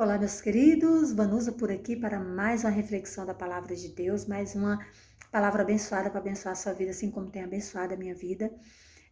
Olá, meus queridos, Vanusa por aqui para mais uma reflexão da palavra de Deus, mais uma palavra abençoada para abençoar a sua vida, assim como tem abençoado a minha vida.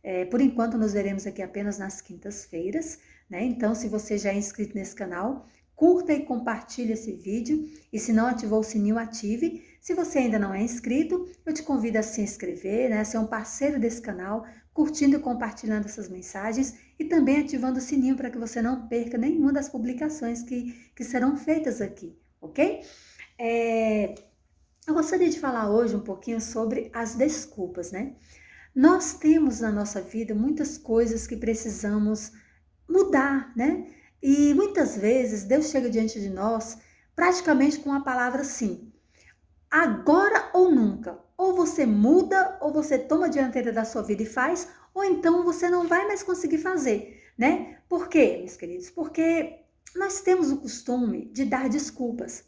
É, por enquanto, nos veremos aqui apenas nas quintas-feiras, né? Então, se você já é inscrito nesse canal, curta e compartilhe esse vídeo. E se não ativou o sininho, ative. Se você ainda não é inscrito, eu te convido a se inscrever, né? Ser um parceiro desse canal, curtindo e compartilhando essas mensagens e também ativando o sininho para que você não perca nenhuma das publicações que, que serão feitas aqui, ok? É, eu gostaria de falar hoje um pouquinho sobre as desculpas, né? Nós temos na nossa vida muitas coisas que precisamos mudar, né? E muitas vezes Deus chega diante de nós praticamente com a palavra sim. Agora ou nunca. Você muda, ou você toma a dianteira da sua vida e faz, ou então você não vai mais conseguir fazer, né? Por quê, meus queridos? Porque nós temos o costume de dar desculpas.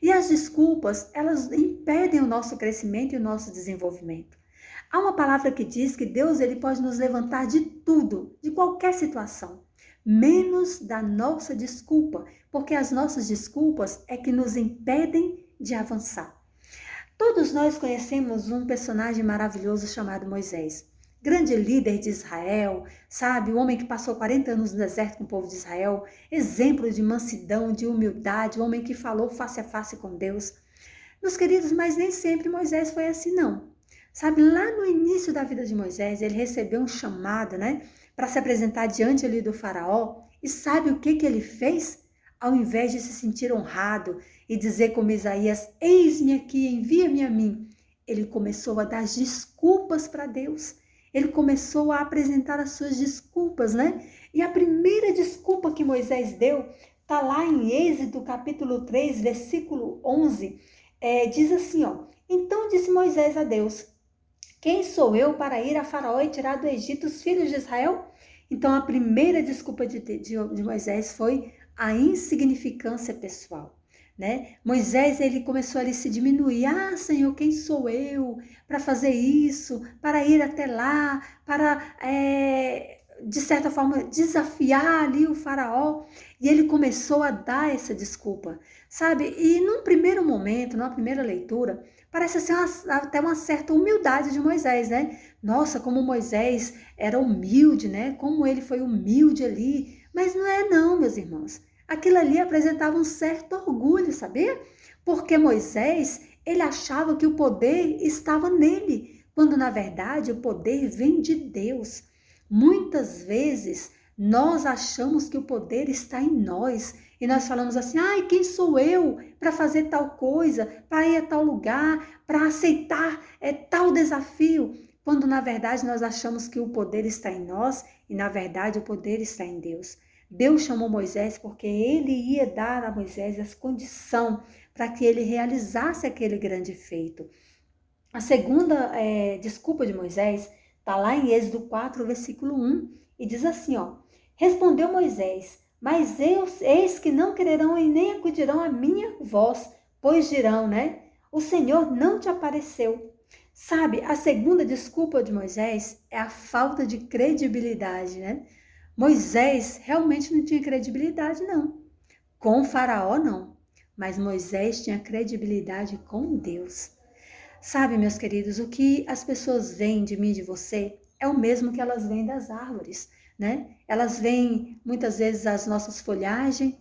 E as desculpas, elas impedem o nosso crescimento e o nosso desenvolvimento. Há uma palavra que diz que Deus ele pode nos levantar de tudo, de qualquer situação, menos da nossa desculpa, porque as nossas desculpas é que nos impedem de avançar. Todos nós conhecemos um personagem maravilhoso chamado Moisés. Grande líder de Israel, sabe? O homem que passou 40 anos no deserto com o povo de Israel, exemplo de mansidão, de humildade, o homem que falou face a face com Deus. Meus queridos, mas nem sempre Moisés foi assim, não. Sabe, lá no início da vida de Moisés, ele recebeu um chamado, né, para se apresentar diante ali do faraó. E sabe o que que ele fez? Ao invés de se sentir honrado e dizer como Isaías: Eis-me aqui, envia-me a mim. Ele começou a dar desculpas para Deus. Ele começou a apresentar as suas desculpas, né? E a primeira desculpa que Moisés deu está lá em Êxodo capítulo 3, versículo 11. É, diz assim: ó, Então disse Moisés a Deus: Quem sou eu para ir a Faraó e tirar do Egito os filhos de Israel? Então a primeira desculpa de, de, de Moisés foi a insignificância pessoal né? Moisés ele começou a se diminuir. Ah, Senhor, quem sou eu para fazer isso, para ir até lá, para é, de certa forma desafiar ali o faraó? E ele começou a dar essa desculpa, sabe? E num primeiro momento, numa primeira leitura, parece ser uma, até uma certa humildade de Moisés, né? Nossa, como Moisés era humilde, né? Como ele foi humilde ali. Mas não é não, meus irmãos aquilo ali apresentava um certo orgulho, sabia? Porque Moisés, ele achava que o poder estava nele, quando na verdade o poder vem de Deus. Muitas vezes nós achamos que o poder está em nós e nós falamos assim: ai, quem sou eu para fazer tal coisa, para ir a tal lugar, para aceitar é, tal desafio? Quando na verdade nós achamos que o poder está em nós e na verdade o poder está em Deus. Deus chamou Moisés porque ele ia dar a Moisés as condição para que ele realizasse aquele grande feito. A segunda é, desculpa de Moisés está lá em Êxodo 4, versículo 1, e diz assim: ó, Respondeu Moisés, mas eu, eis que não quererão e nem acudirão a minha voz, pois dirão, né? O Senhor não te apareceu. Sabe, a segunda desculpa de Moisés é a falta de credibilidade, né? Moisés realmente não tinha credibilidade, não. Com Faraó, não. Mas Moisés tinha credibilidade com Deus. Sabe, meus queridos, o que as pessoas veem de mim de você é o mesmo que elas veem das árvores, né? Elas veem muitas vezes as nossas folhagens,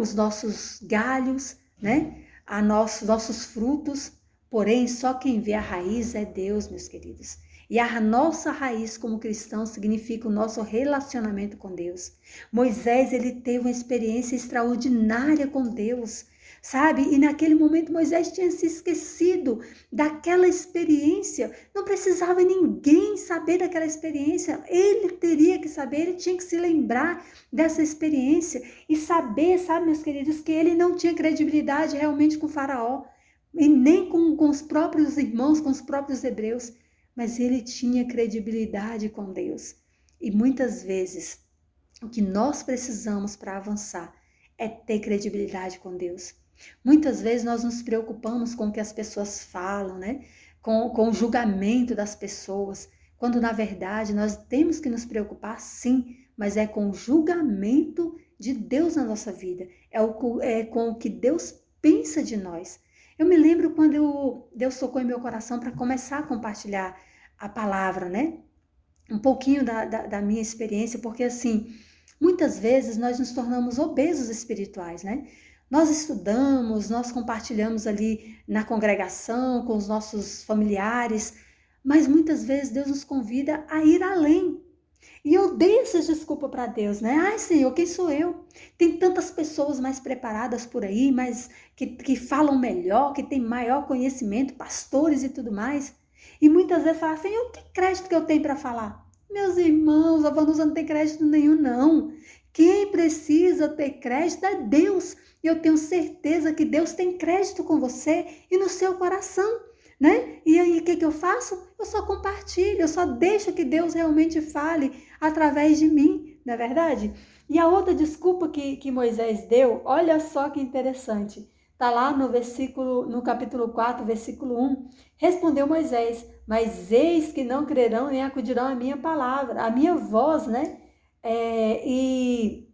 os nossos galhos, né? A nosso, nossos frutos, porém só quem vê a raiz é Deus, meus queridos. E a nossa raiz como cristão significa o nosso relacionamento com Deus. Moisés, ele teve uma experiência extraordinária com Deus, sabe? E naquele momento Moisés tinha se esquecido daquela experiência. Não precisava ninguém saber daquela experiência. Ele teria que saber, ele tinha que se lembrar dessa experiência e saber, sabe, meus queridos, que ele não tinha credibilidade realmente com o Faraó e nem com, com os próprios irmãos, com os próprios hebreus mas ele tinha credibilidade com Deus. E muitas vezes o que nós precisamos para avançar é ter credibilidade com Deus. Muitas vezes nós nos preocupamos com o que as pessoas falam, né? Com, com o julgamento das pessoas, quando na verdade nós temos que nos preocupar sim, mas é com o julgamento de Deus na nossa vida, é, o, é com o que Deus pensa de nós. Eu me lembro quando eu, Deus tocou em meu coração para começar a compartilhar a palavra, né? Um pouquinho da, da, da minha experiência, porque assim, muitas vezes nós nos tornamos obesos espirituais, né? Nós estudamos, nós compartilhamos ali na congregação com os nossos familiares, mas muitas vezes Deus nos convida a ir além. E eu dei essa desculpa para Deus, né? Ai, Senhor, quem sou eu? Tem tantas pessoas mais preparadas por aí, mas que, que falam melhor, que têm maior conhecimento, pastores e tudo mais. E muitas vezes falam, Senhor, que crédito que eu tenho para falar? Meus irmãos, a Vanusa não tem crédito nenhum, não. Quem precisa ter crédito é Deus. E eu tenho certeza que Deus tem crédito com você e no seu coração, né? E aí o que, que eu faço? Eu só compartilho, eu só deixo que Deus realmente fale através de mim, não é verdade? E a outra desculpa que, que Moisés deu, olha só que interessante. Está lá no versículo, no capítulo 4, versículo 1. Respondeu Moisés: Mas eis que não crerão nem acudirão à minha palavra, à minha voz, né? É, e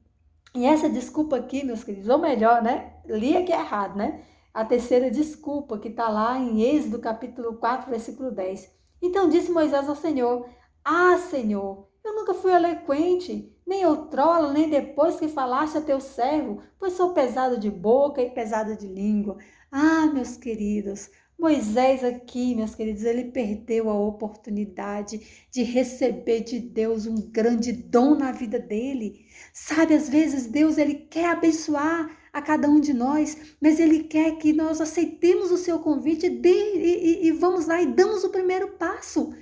e essa desculpa aqui, meus queridos, ou melhor, né? Li aqui errado, né? A terceira desculpa que está lá em Êxodo capítulo 4, versículo 10. Então disse Moisés ao Senhor: Ah, Senhor, eu nunca fui eloquente, nem outrora, nem depois que falaste a teu servo, pois sou pesado de boca e pesado de língua. Ah, meus queridos, Moisés aqui, meus queridos, ele perdeu a oportunidade de receber de Deus um grande dom na vida dele. Sabe, às vezes Deus ele quer abençoar a cada um de nós, mas ele quer que nós aceitemos o seu convite e, e, e vamos lá e damos o primeiro passo.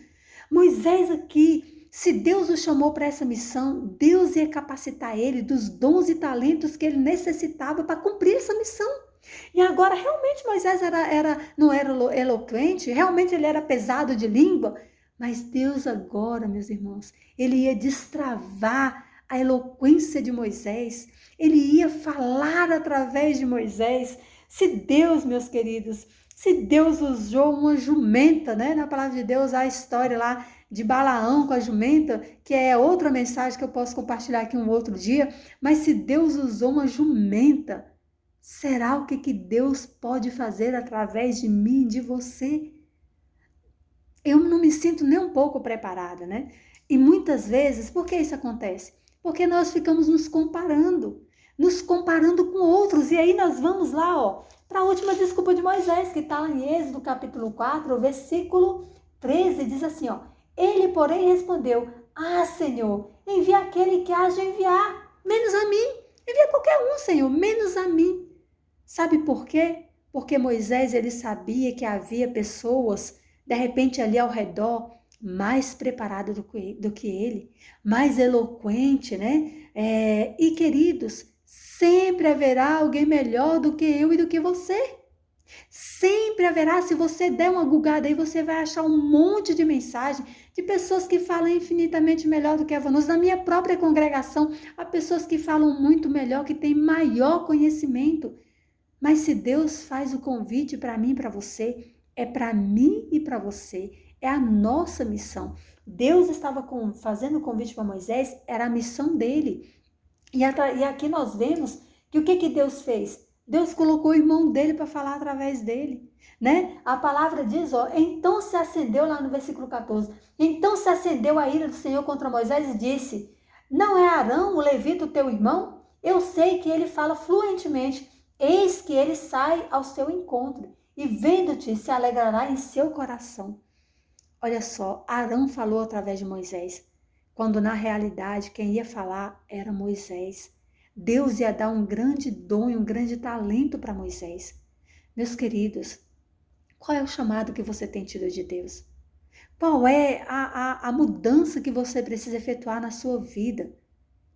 Moisés aqui, se Deus o chamou para essa missão, Deus ia capacitar ele dos dons e talentos que ele necessitava para cumprir essa missão. E agora, realmente, Moisés era, era, não era eloquente, realmente ele era pesado de língua, mas Deus agora, meus irmãos, ele ia destravar a eloquência de Moisés, ele ia falar através de Moisés. Se Deus, meus queridos, se Deus usou uma jumenta, né? Na palavra de Deus, a história lá de Balaão com a jumenta, que é outra mensagem que eu posso compartilhar aqui um outro dia, mas se Deus usou uma jumenta Será o que, que Deus pode fazer através de mim, de você? Eu não me sinto nem um pouco preparada, né? E muitas vezes, por que isso acontece? Porque nós ficamos nos comparando, nos comparando com outros. E aí nós vamos lá, ó, para a última desculpa de Moisés, que está em Êxodo capítulo 4, versículo 13, diz assim, ó. Ele, porém, respondeu: Ah, Senhor, envia aquele que haja enviar, menos a mim. Envia qualquer um, Senhor, menos a mim. Sabe por quê? Porque Moisés ele sabia que havia pessoas, de repente ali ao redor, mais preparadas do que, do que ele, mais eloquente, né? É, e queridos, sempre haverá alguém melhor do que eu e do que você. Sempre haverá, se você der uma gugada aí, você vai achar um monte de mensagem de pessoas que falam infinitamente melhor do que Vanusa. Na minha própria congregação, há pessoas que falam muito melhor, que têm maior conhecimento. Mas se Deus faz o convite para mim e para você, é para mim e para você. É a nossa missão. Deus estava com, fazendo o convite para Moisés, era a missão dele. E, e, aqui nós vemos que o que, que Deus fez? Deus colocou o irmão dele para falar através dele. Né? A palavra diz, ó, então se acendeu lá no versículo 14. Então se acendeu a ira do Senhor contra Moisés e disse: Não é Arão, o levita, o teu irmão? Eu sei que ele fala fluentemente Eis que ele sai ao seu encontro e, vendo-te, se alegrará em seu coração. Olha só, Arão falou através de Moisés, quando na realidade quem ia falar era Moisés. Deus ia dar um grande dom e um grande talento para Moisés. Meus queridos, qual é o chamado que você tem tido de Deus? Qual é a, a, a mudança que você precisa efetuar na sua vida?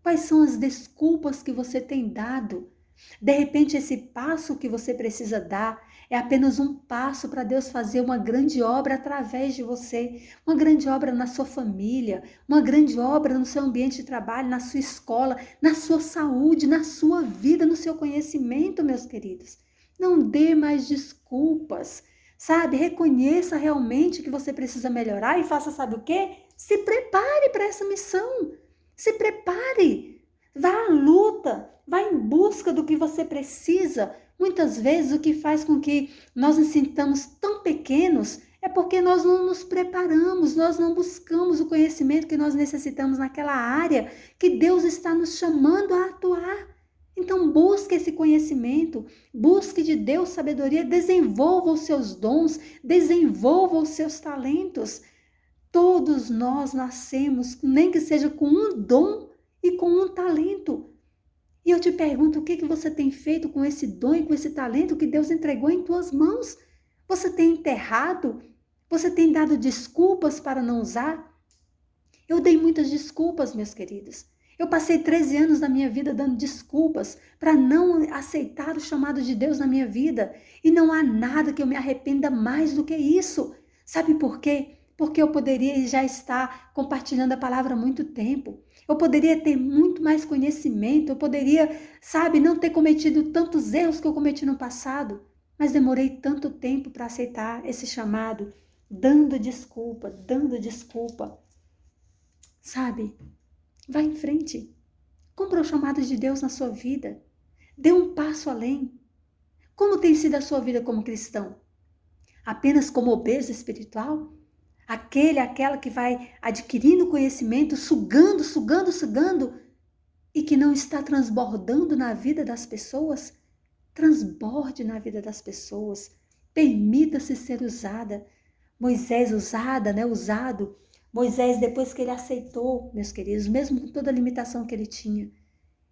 Quais são as desculpas que você tem dado? De repente, esse passo que você precisa dar é apenas um passo para Deus fazer uma grande obra através de você, uma grande obra na sua família, uma grande obra no seu ambiente de trabalho, na sua escola, na sua saúde, na sua vida, no seu conhecimento, meus queridos. Não dê mais desculpas, sabe? Reconheça realmente que você precisa melhorar e faça, sabe o quê? Se prepare para essa missão. Se prepare. Vá à luta, Vá em busca do que você precisa. Muitas vezes o que faz com que nós nos sintamos tão pequenos é porque nós não nos preparamos, nós não buscamos o conhecimento que nós necessitamos naquela área que Deus está nos chamando a atuar. Então, busque esse conhecimento, busque de Deus sabedoria, desenvolva os seus dons, desenvolva os seus talentos. Todos nós nascemos, nem que seja com um dom e com um talento. E eu te pergunto, o que, que você tem feito com esse dom e com esse talento que Deus entregou em tuas mãos? Você tem enterrado? Você tem dado desculpas para não usar? Eu dei muitas desculpas, meus queridos. Eu passei 13 anos da minha vida dando desculpas para não aceitar o chamado de Deus na minha vida. E não há nada que eu me arrependa mais do que isso. Sabe por quê? Porque eu poderia já estar compartilhando a palavra há muito tempo. Eu poderia ter muito mais conhecimento. Eu poderia, sabe, não ter cometido tantos erros que eu cometi no passado. Mas demorei tanto tempo para aceitar esse chamado, dando desculpa, dando desculpa. Sabe? Vá em frente. Cumpra o chamado de Deus na sua vida. Dê um passo além. Como tem sido a sua vida como cristão? Apenas como obeso espiritual? Aquele, aquela que vai adquirindo conhecimento, sugando, sugando, sugando e que não está transbordando na vida das pessoas? Transborde na vida das pessoas. Permita-se ser usada. Moisés usada, né, usado Moisés, depois que ele aceitou, meus queridos, mesmo com toda a limitação que ele tinha,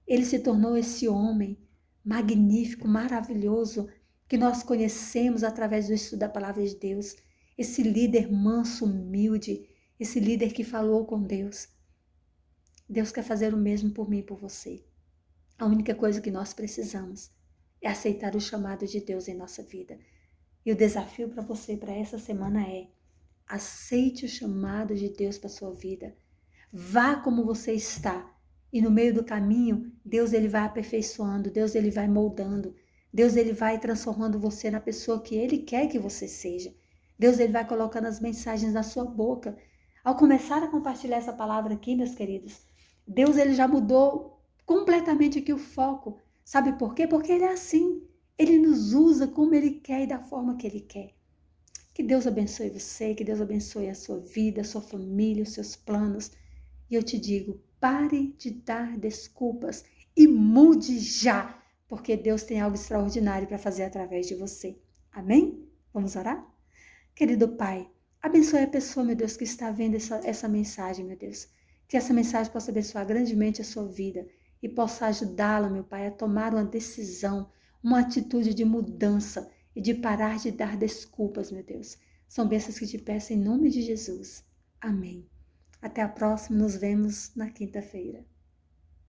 ele se tornou esse homem magnífico, maravilhoso, que nós conhecemos através do estudo da palavra de Deus. Esse líder manso, humilde, esse líder que falou com Deus. Deus quer fazer o mesmo por mim e por você. A única coisa que nós precisamos é aceitar o chamado de Deus em nossa vida. E o desafio para você para essa semana é Aceite o chamado de Deus para sua vida. Vá como você está. E no meio do caminho, Deus ele vai aperfeiçoando, Deus ele vai moldando, Deus ele vai transformando você na pessoa que ele quer que você seja. Deus ele vai colocando as mensagens na sua boca. Ao começar a compartilhar essa palavra aqui, meus queridos, Deus ele já mudou completamente aqui o foco. Sabe por quê? Porque ele é assim. Ele nos usa como ele quer e da forma que ele quer. Que Deus abençoe você, que Deus abençoe a sua vida, a sua família, os seus planos. E eu te digo, pare de dar desculpas e mude já, porque Deus tem algo extraordinário para fazer através de você. Amém? Vamos orar? Querido Pai, abençoe a pessoa, meu Deus, que está vendo essa, essa mensagem, meu Deus. Que essa mensagem possa abençoar grandemente a sua vida e possa ajudá-la, meu Pai, a tomar uma decisão, uma atitude de mudança e de parar de dar desculpas, meu Deus. São bênçãos que te peço em nome de Jesus. Amém. Até a próxima, nos vemos na quinta-feira.